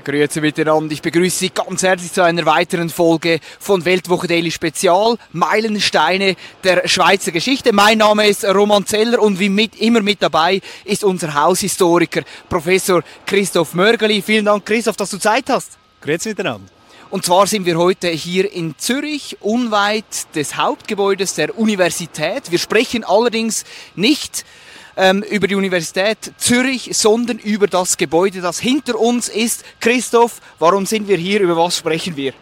Grüezi miteinander. Ich begrüße Sie ganz herzlich zu einer weiteren Folge von Weltwoche Daily Spezial. Meilensteine der Schweizer Geschichte. Mein Name ist Roman Zeller und wie mit, immer mit dabei ist unser Haushistoriker Professor Christoph Mörgeli. Vielen Dank, Christoph, dass du Zeit hast. Grüezi miteinander. Und zwar sind wir heute hier in Zürich, unweit des Hauptgebäudes der Universität. Wir sprechen allerdings nicht ähm, über die Universität Zürich, sondern über das Gebäude, das hinter uns ist. Christoph, warum sind wir hier? Über was sprechen wir?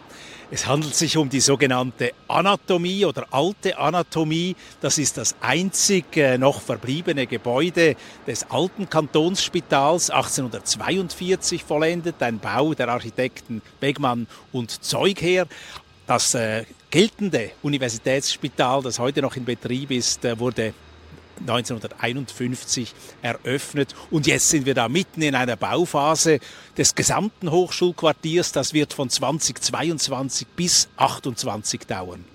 Es handelt sich um die sogenannte Anatomie oder alte Anatomie. Das ist das einzig äh, noch verbliebene Gebäude des alten Kantonsspitals, 1842 vollendet, ein Bau der Architekten Begmann und Zeugherr. Das äh, geltende Universitätsspital, das heute noch in Betrieb ist, äh, wurde 1951 eröffnet. Und jetzt sind wir da mitten in einer Bauphase des gesamten Hochschulquartiers. Das wird von 2022 bis 2028 dauern.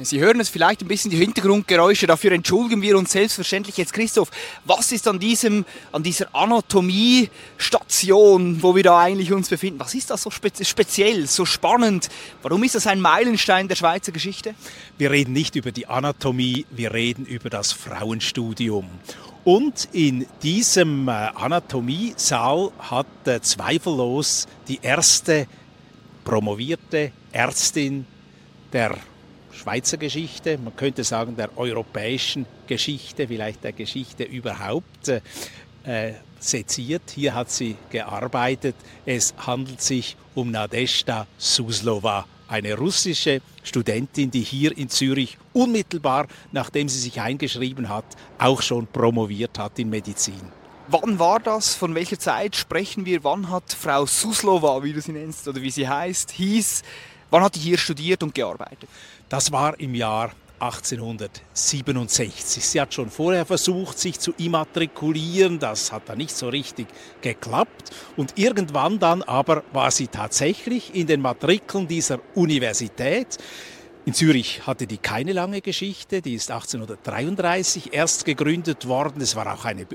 Sie hören es vielleicht ein bisschen die Hintergrundgeräusche, dafür entschuldigen wir uns selbstverständlich jetzt, Christoph. Was ist an diesem, an dieser Anatomiestation, wo wir da eigentlich uns befinden, was ist das so speziell, so spannend? Warum ist das ein Meilenstein der Schweizer Geschichte? Wir reden nicht über die Anatomie, wir reden über das Frauenstudium. Und in diesem äh, Anatomiesaal hat äh, zweifellos die erste promovierte Ärztin der Schweizer Geschichte, man könnte sagen der europäischen Geschichte, vielleicht der Geschichte überhaupt, äh, seziert. Hier hat sie gearbeitet. Es handelt sich um Nadezhda Suslova, eine russische Studentin, die hier in Zürich unmittelbar, nachdem sie sich eingeschrieben hat, auch schon promoviert hat in Medizin. Wann war das? Von welcher Zeit sprechen wir? Wann hat Frau Suslova, wie du sie nennst oder wie sie heißt, hieß, wann hat die hier studiert und gearbeitet? Das war im Jahr 1867. Sie hat schon vorher versucht, sich zu immatrikulieren. Das hat dann nicht so richtig geklappt. Und irgendwann dann aber war sie tatsächlich in den Matrikeln dieser Universität. In Zürich hatte die keine lange Geschichte. Die ist 1833 erst gegründet worden. Es war auch eine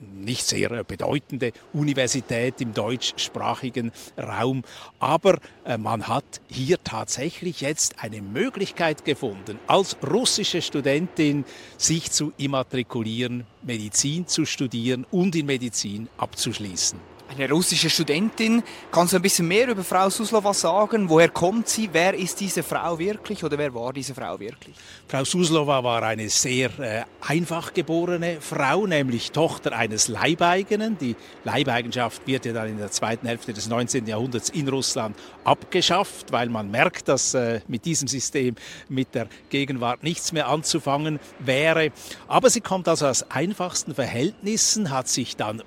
nicht sehr bedeutende Universität im deutschsprachigen Raum. Aber äh, man hat hier tatsächlich jetzt eine Möglichkeit gefunden, als russische Studentin sich zu immatrikulieren, Medizin zu studieren und in Medizin abzuschließen eine russische Studentin. Kannst du ein bisschen mehr über Frau Suslova sagen? Woher kommt sie? Wer ist diese Frau wirklich oder wer war diese Frau wirklich? Frau Suslova war eine sehr äh, einfach geborene Frau, nämlich Tochter eines Leibeigenen. Die Leibeigenschaft wird ja dann in der zweiten Hälfte des 19. Jahrhunderts in Russland abgeschafft, weil man merkt, dass äh, mit diesem System mit der Gegenwart nichts mehr anzufangen wäre. Aber sie kommt also aus einfachsten Verhältnissen, hat sich dann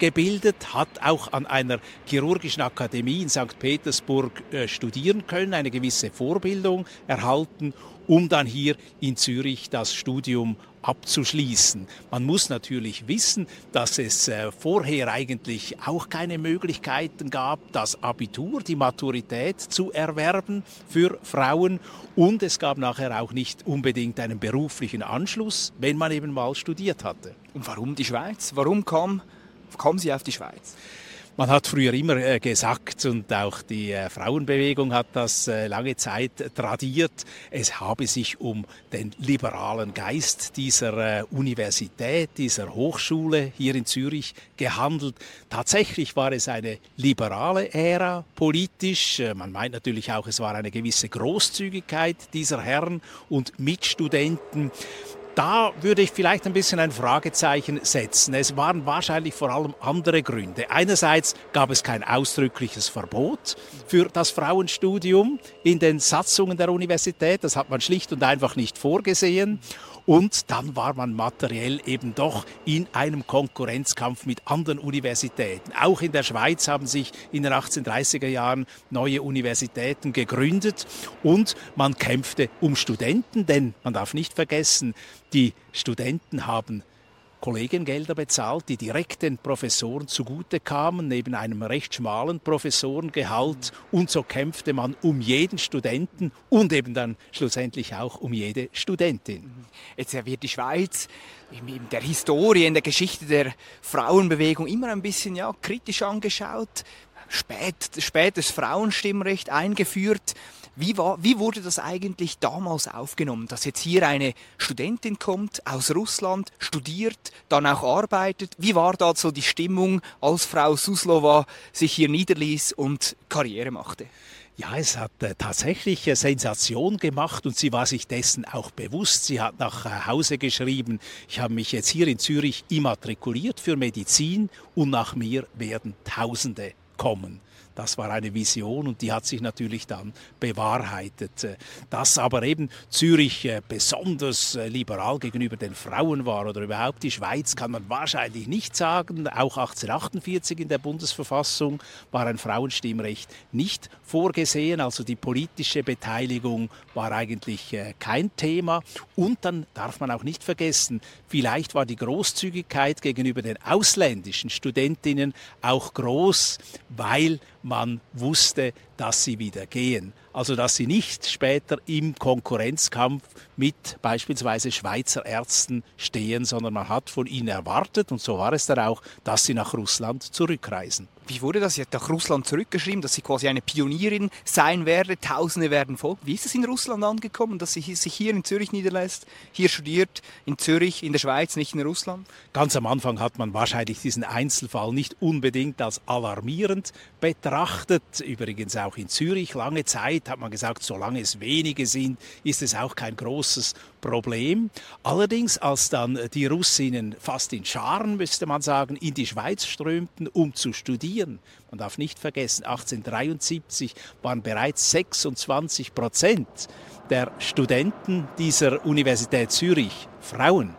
weitergebildet, hat auch an einer chirurgischen Akademie in St. Petersburg äh, studieren können, eine gewisse Vorbildung erhalten um dann hier in Zürich das Studium abzuschließen. Man muss natürlich wissen, dass es äh, vorher eigentlich auch keine Möglichkeiten gab, das Abitur, die Maturität zu erwerben für Frauen und es gab nachher auch nicht unbedingt einen beruflichen Anschluss, wenn man eben mal studiert hatte. Und warum die Schweiz? Warum kam, kam sie auf die Schweiz? Man hat früher immer äh, gesagt und auch die äh, Frauenbewegung hat das äh, lange Zeit tradiert, es habe sich um den liberalen Geist dieser Universität, dieser Hochschule hier in Zürich gehandelt. Tatsächlich war es eine liberale Ära politisch. Man meint natürlich auch, es war eine gewisse Großzügigkeit dieser Herren und Mitstudenten. Da würde ich vielleicht ein bisschen ein Fragezeichen setzen. Es waren wahrscheinlich vor allem andere Gründe. Einerseits gab es kein ausdrückliches Verbot für das Frauenstudium in den Satzungen der Universität. Das hat man schlicht und einfach nicht vorgesehen. Und dann war man materiell eben doch in einem Konkurrenzkampf mit anderen Universitäten. Auch in der Schweiz haben sich in den 1830er Jahren neue Universitäten gegründet und man kämpfte um Studenten, denn man darf nicht vergessen, die Studenten haben Kollegengelder bezahlt, die direkt den Professoren zugute kamen, neben einem recht schmalen Professorengehalt. Und so kämpfte man um jeden Studenten und eben dann schlussendlich auch um jede Studentin. Jetzt wird die Schweiz in der Historie, in der Geschichte der Frauenbewegung immer ein bisschen ja, kritisch angeschaut. Spät, spätes Frauenstimmrecht eingeführt. Wie, war, wie wurde das eigentlich damals aufgenommen, dass jetzt hier eine Studentin kommt aus Russland, studiert, dann auch arbeitet? Wie war da so die Stimmung, als Frau Suslova sich hier niederließ und Karriere machte? Ja, es hat äh, tatsächlich äh, Sensation gemacht und sie war sich dessen auch bewusst. Sie hat nach äh, Hause geschrieben, ich habe mich jetzt hier in Zürich immatrikuliert für Medizin und nach mir werden Tausende kommen. Das war eine Vision und die hat sich natürlich dann bewahrheitet. Dass aber eben Zürich äh, besonders äh, liberal gegenüber den Frauen war oder überhaupt die Schweiz, kann man wahrscheinlich nicht sagen. Auch 1848 in der Bundesverfassung war ein Frauenstimmrecht nicht vorgesehen. Also die politische Beteiligung war eigentlich äh, kein Thema. Und dann darf man auch nicht vergessen, vielleicht war die Großzügigkeit gegenüber den ausländischen Studentinnen auch groß, weil man wusste, dass sie wieder gehen. Also dass sie nicht später im Konkurrenzkampf mit beispielsweise Schweizer Ärzten stehen, sondern man hat von ihnen erwartet, und so war es dann auch, dass sie nach Russland zurückreisen. Wie wurde das? Sie hat nach Russland zurückgeschrieben, dass sie quasi eine Pionierin sein werde. Tausende werden folgen. Wie ist es in Russland angekommen, dass sie sich hier in Zürich niederlässt, hier studiert, in Zürich, in der Schweiz, nicht in Russland? Ganz am Anfang hat man wahrscheinlich diesen Einzelfall nicht unbedingt als alarmierend betrachtet. Übrigens auch in Zürich lange Zeit hat man gesagt, solange es wenige sind, ist es auch kein großes Problem. Allerdings, als dann die Russinnen fast in Scharen, müsste man sagen, in die Schweiz strömten, um zu studieren, man darf nicht vergessen, 1873 waren bereits 26 Prozent der Studenten dieser Universität Zürich Frauen.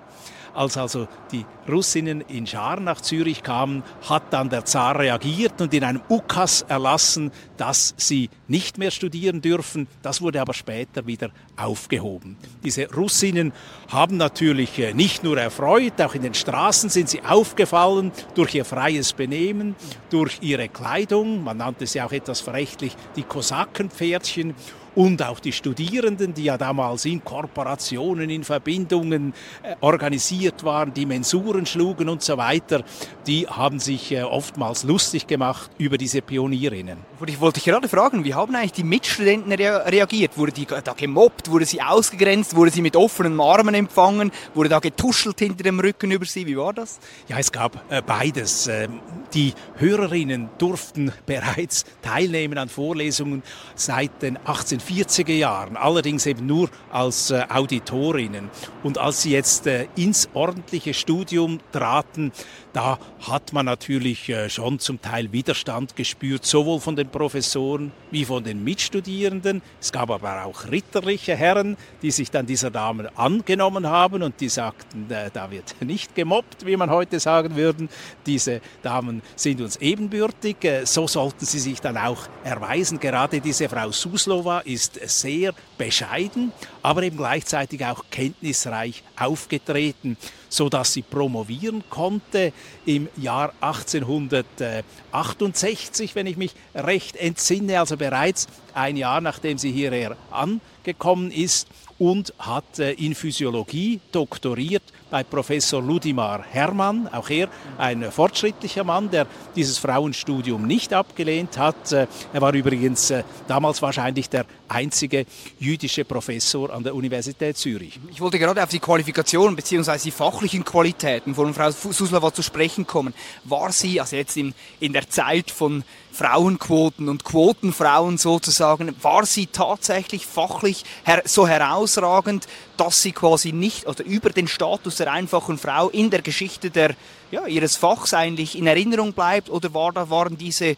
Als also die Russinnen in Scharen nach Zürich kamen, hat dann der Zar reagiert und in einem Ukas erlassen, dass sie nicht mehr studieren dürfen. Das wurde aber später wieder aufgehoben. Diese Russinnen haben natürlich äh, nicht nur erfreut, auch in den Straßen sind sie aufgefallen durch ihr freies Benehmen, durch ihre Kleidung. Man nannte sie auch etwas verächtlich die Kosakenpferdchen und auch die Studierenden, die ja damals in Korporationen, in Verbindungen äh, organisiert waren, die Mensuren schlugen und so weiter, die haben sich äh, oftmals lustig gemacht über diese Pionierinnen. Ich wollte dich gerade fragen, wie haben eigentlich die Mitstudenten reagiert? Wurde die da gemobbt? Wurde sie ausgegrenzt? Wurde sie mit offenen Armen empfangen? Wurde da getuschelt hinter dem Rücken über sie? Wie war das? Ja, es gab äh, beides. Ähm, die Hörerinnen durften bereits teilnehmen an Vorlesungen seit den 18 40er Jahren, allerdings eben nur als äh, Auditorinnen. Und als sie jetzt äh, ins ordentliche Studium traten, da hat man natürlich äh, schon zum Teil Widerstand gespürt, sowohl von den Professoren wie von den Mitstudierenden. Es gab aber auch ritterliche Herren, die sich dann dieser Damen angenommen haben und die sagten, äh, da wird nicht gemobbt, wie man heute sagen würde. Diese Damen sind uns ebenbürtig. Äh, so sollten sie sich dann auch erweisen. Gerade diese Frau Suslova ist sehr bescheiden, aber eben gleichzeitig auch kenntnisreich aufgetreten so dass sie promovieren konnte im Jahr 1868, wenn ich mich recht entsinne, also bereits ein Jahr nachdem sie hierher angekommen ist und hat äh, in Physiologie doktoriert bei Professor Ludimar Hermann, auch er ein fortschrittlicher Mann, der dieses Frauenstudium nicht abgelehnt hat. Äh, er war übrigens äh, damals wahrscheinlich der einzige jüdische Professor an der Universität Zürich. Ich wollte gerade auf die Qualifikationen bzw. die fachlichen Qualitäten von Frau Suslova zu sprechen kommen. War sie, also jetzt in, in der Zeit von Frauenquoten und Quotenfrauen sozusagen, war sie tatsächlich fachlich her so heraus herausragend, dass sie quasi nicht oder über den Status der einfachen Frau in der Geschichte der, ja, ihres Fachs eigentlich in Erinnerung bleibt? Oder war, da waren diese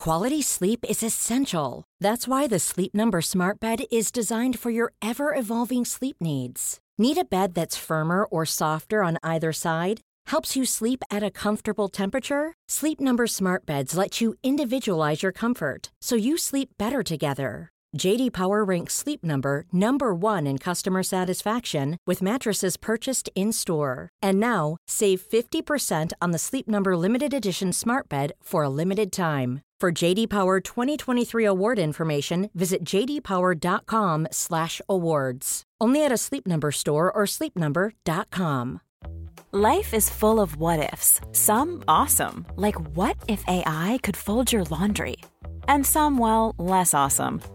Quality sleep is essential. That's why the Sleep Number Smart Bed is designed for your ever evolving sleep needs. Need a bed that's firmer or softer on either side? Helps you sleep at a comfortable temperature? Sleep Number Smart Beds let you individualize your comfort so you sleep better together. JD Power ranks Sleep Number number 1 in customer satisfaction with mattresses purchased in-store. And now, save 50% on the Sleep Number limited edition Smart Bed for a limited time. For JD Power 2023 award information, visit jdpower.com/awards. Only at a Sleep Number store or sleepnumber.com. Life is full of what ifs. Some awesome, like what if AI could fold your laundry? And some well, less awesome,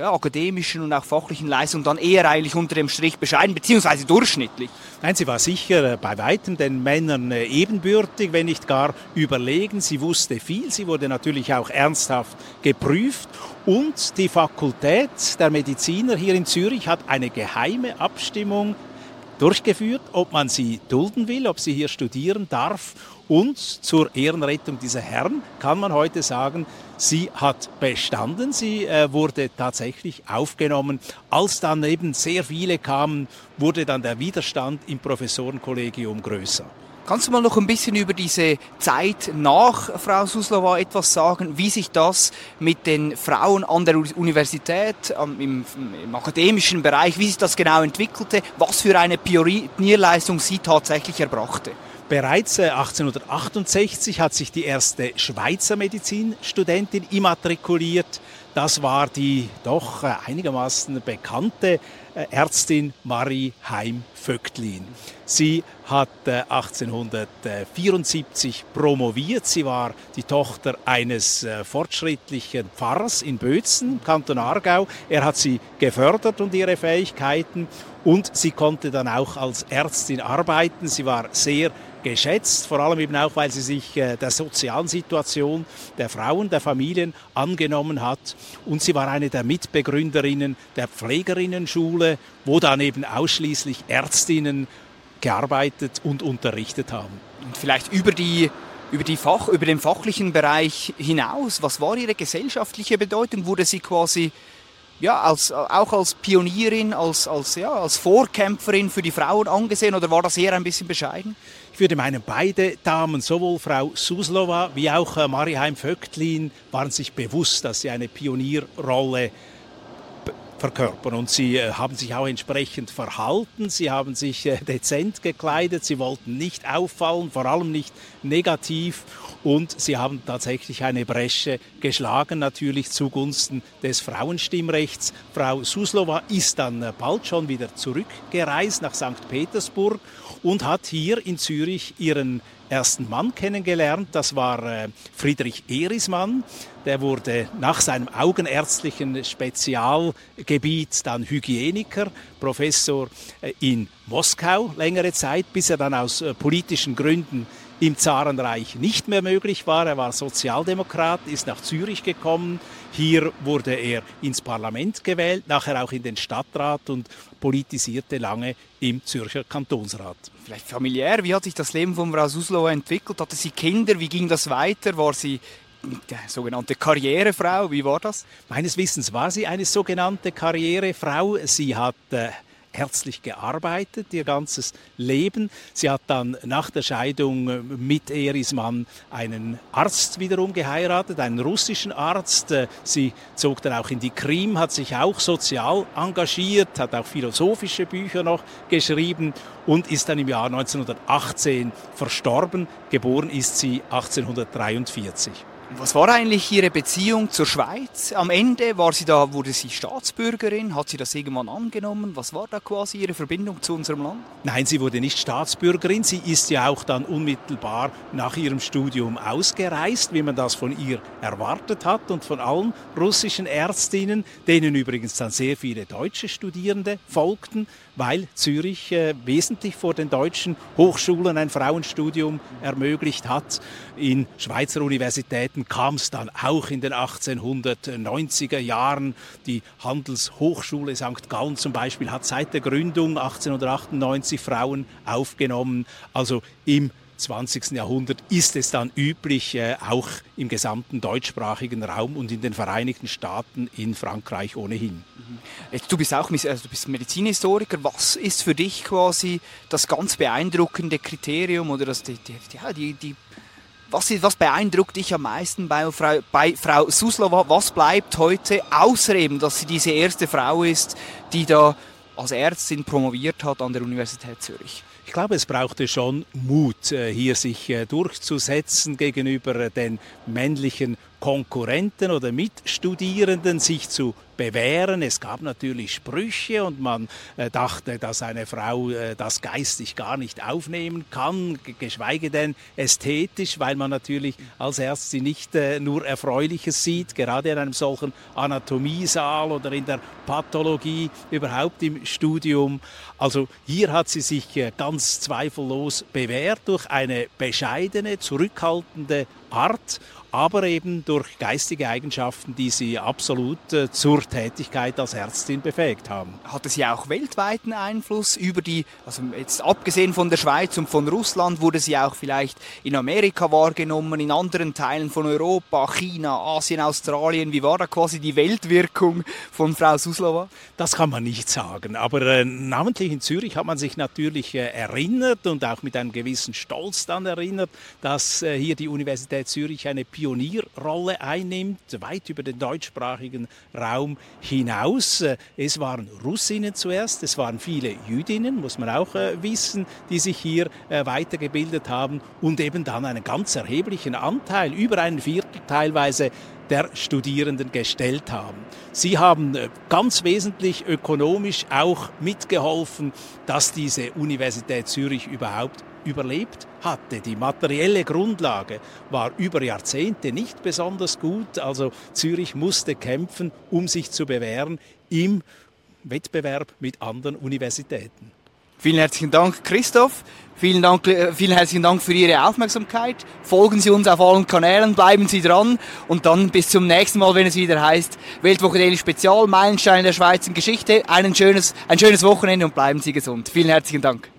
Ja, akademischen und auch fachlichen Leistungen dann eher eigentlich unter dem Strich bescheiden, beziehungsweise durchschnittlich. Nein, sie war sicher äh, bei weitem den Männern äh, ebenbürtig, wenn nicht gar überlegen. Sie wusste viel, sie wurde natürlich auch ernsthaft geprüft und die Fakultät der Mediziner hier in Zürich hat eine geheime Abstimmung durchgeführt, ob man sie dulden will, ob sie hier studieren darf. Und zur Ehrenrettung dieser Herren kann man heute sagen, sie hat bestanden, sie äh, wurde tatsächlich aufgenommen. Als dann eben sehr viele kamen, wurde dann der Widerstand im Professorenkollegium größer. Kannst du mal noch ein bisschen über diese Zeit nach Frau Suslova etwas sagen, wie sich das mit den Frauen an der Universität, im, im, akademischen Bereich, wie sich das genau entwickelte, was für eine Pionierleistung sie tatsächlich erbrachte? Bereits 1868 äh, hat sich die erste Schweizer Medizinstudentin immatrikuliert. Das war die doch äh, einigermaßen bekannte äh, Ärztin Marie Heim-Vögtlin. Sie hat 1874 promoviert. Sie war die Tochter eines fortschrittlichen Pfarrers in Bözen, Kanton Aargau. Er hat sie gefördert und ihre Fähigkeiten und sie konnte dann auch als Ärztin arbeiten. Sie war sehr geschätzt, vor allem eben auch, weil sie sich äh, der sozialen Situation der Frauen, der Familien angenommen hat. Und sie war eine der Mitbegründerinnen der Pflegerinnenschule, wo dann eben ausschließlich Ärztinnen gearbeitet und unterrichtet haben. Und vielleicht über die über, die Fach, über den fachlichen Bereich hinaus, was war Ihre gesellschaftliche Bedeutung? Wurde sie quasi ja, als, auch als Pionierin, als, als, ja, als Vorkämpferin für die Frauen angesehen oder war das eher ein bisschen bescheiden? Ich würde meinen, beide Damen, sowohl Frau Suslova wie auch äh, Mariheim Vögtlin, waren sich bewusst, dass sie eine Pionierrolle verkörpern. Und sie äh, haben sich auch entsprechend verhalten, sie haben sich äh, dezent gekleidet, sie wollten nicht auffallen, vor allem nicht negativ. Und sie haben tatsächlich eine Bresche geschlagen, natürlich zugunsten des Frauenstimmrechts. Frau Suslova ist dann äh, bald schon wieder zurückgereist nach St. Petersburg und hat hier in Zürich ihren ersten Mann kennengelernt. Das war äh, Friedrich Erismann. Der wurde nach seinem augenärztlichen Spezialgebiet dann Hygieniker, Professor äh, in Moskau längere Zeit, bis er dann aus äh, politischen Gründen im Zarenreich nicht mehr möglich war. Er war Sozialdemokrat, ist nach Zürich gekommen. Hier wurde er ins Parlament gewählt, nachher auch in den Stadtrat und politisierte lange im Zürcher Kantonsrat. Vielleicht familiär, wie hat sich das Leben von Frau Suslow entwickelt? Hatte sie Kinder? Wie ging das weiter? War sie die sogenannte Karrierefrau, wie war das? Meines Wissens war sie eine sogenannte Karrierefrau. Sie hat äh, herzlich gearbeitet, ihr ganzes Leben. Sie hat dann nach der Scheidung äh, mit Erismann einen Arzt wiederum geheiratet, einen russischen Arzt. Äh, sie zog dann auch in die Krim, hat sich auch sozial engagiert, hat auch philosophische Bücher noch geschrieben und ist dann im Jahr 1918 verstorben. Geboren ist sie 1843. Was war eigentlich Ihre Beziehung zur Schweiz? Am Ende war sie da, wurde sie Staatsbürgerin? Hat sie das irgendwann angenommen? Was war da quasi Ihre Verbindung zu unserem Land? Nein, sie wurde nicht Staatsbürgerin. Sie ist ja auch dann unmittelbar nach ihrem Studium ausgereist, wie man das von ihr erwartet hat und von allen russischen Ärztinnen, denen übrigens dann sehr viele deutsche Studierende folgten weil Zürich äh, wesentlich vor den deutschen Hochschulen ein Frauenstudium ermöglicht hat. In Schweizer Universitäten kam es dann auch in den 1890er Jahren. Die Handelshochschule St. Gallen zum Beispiel hat seit der Gründung 1898 Frauen aufgenommen. Also im 20. Jahrhundert ist es dann üblich, äh, auch im gesamten deutschsprachigen Raum und in den Vereinigten Staaten, in Frankreich ohnehin. Mhm. Du bist auch also du bist Medizinhistoriker. Was ist für dich quasi das ganz beeindruckende Kriterium oder das, die, die, die, die was, was, beeindruckt dich am meisten bei Frau, bei Frau Suslova? Was bleibt heute, außer eben, dass sie diese erste Frau ist, die da als Ärztin promoviert hat an der Universität Zürich? Ich glaube, es brauchte schon Mut, äh, hier sich äh, durchzusetzen gegenüber äh, den männlichen Konkurrenten oder Mitstudierenden, sich zu bewähren. Es gab natürlich Sprüche und man äh, dachte, dass eine Frau äh, das geistig gar nicht aufnehmen kann, geschweige denn ästhetisch, weil man natürlich als Ärztin nicht äh, nur Erfreuliches sieht, gerade in einem solchen Anatomiesaal oder in der Pathologie, überhaupt im Studium. Also hier hat sie sich ganz zweifellos bewährt durch eine bescheidene, zurückhaltende Art aber eben durch geistige Eigenschaften, die sie absolut äh, zur Tätigkeit als Ärztin befähigt haben. Hatte sie auch weltweiten Einfluss über die, also jetzt abgesehen von der Schweiz und von Russland, wurde sie auch vielleicht in Amerika wahrgenommen, in anderen Teilen von Europa, China, Asien, Australien? Wie war da quasi die Weltwirkung von Frau Suslova? Das kann man nicht sagen, aber äh, namentlich in Zürich hat man sich natürlich äh, erinnert und auch mit einem gewissen Stolz dann erinnert, dass äh, hier die Universität Zürich eine Pionierrolle einnimmt, weit über den deutschsprachigen Raum hinaus. Es waren Russinnen zuerst, es waren viele Jüdinnen, muss man auch äh, wissen, die sich hier äh, weitergebildet haben und eben dann einen ganz erheblichen Anteil, über einen Viertel teilweise, der Studierenden gestellt haben. Sie haben äh, ganz wesentlich ökonomisch auch mitgeholfen, dass diese Universität Zürich überhaupt überlebt hatte. Die materielle Grundlage war über Jahrzehnte nicht besonders gut. Also Zürich musste kämpfen, um sich zu bewähren im Wettbewerb mit anderen Universitäten. Vielen herzlichen Dank, Christoph. Vielen, Dank, äh, vielen herzlichen Dank für Ihre Aufmerksamkeit. Folgen Sie uns auf allen Kanälen, bleiben Sie dran und dann bis zum nächsten Mal, wenn es wieder heißt Weltwoche Daily Spezial, Meilenstein der Schweizer Geschichte. Ein schönes, ein schönes Wochenende und bleiben Sie gesund. Vielen herzlichen Dank.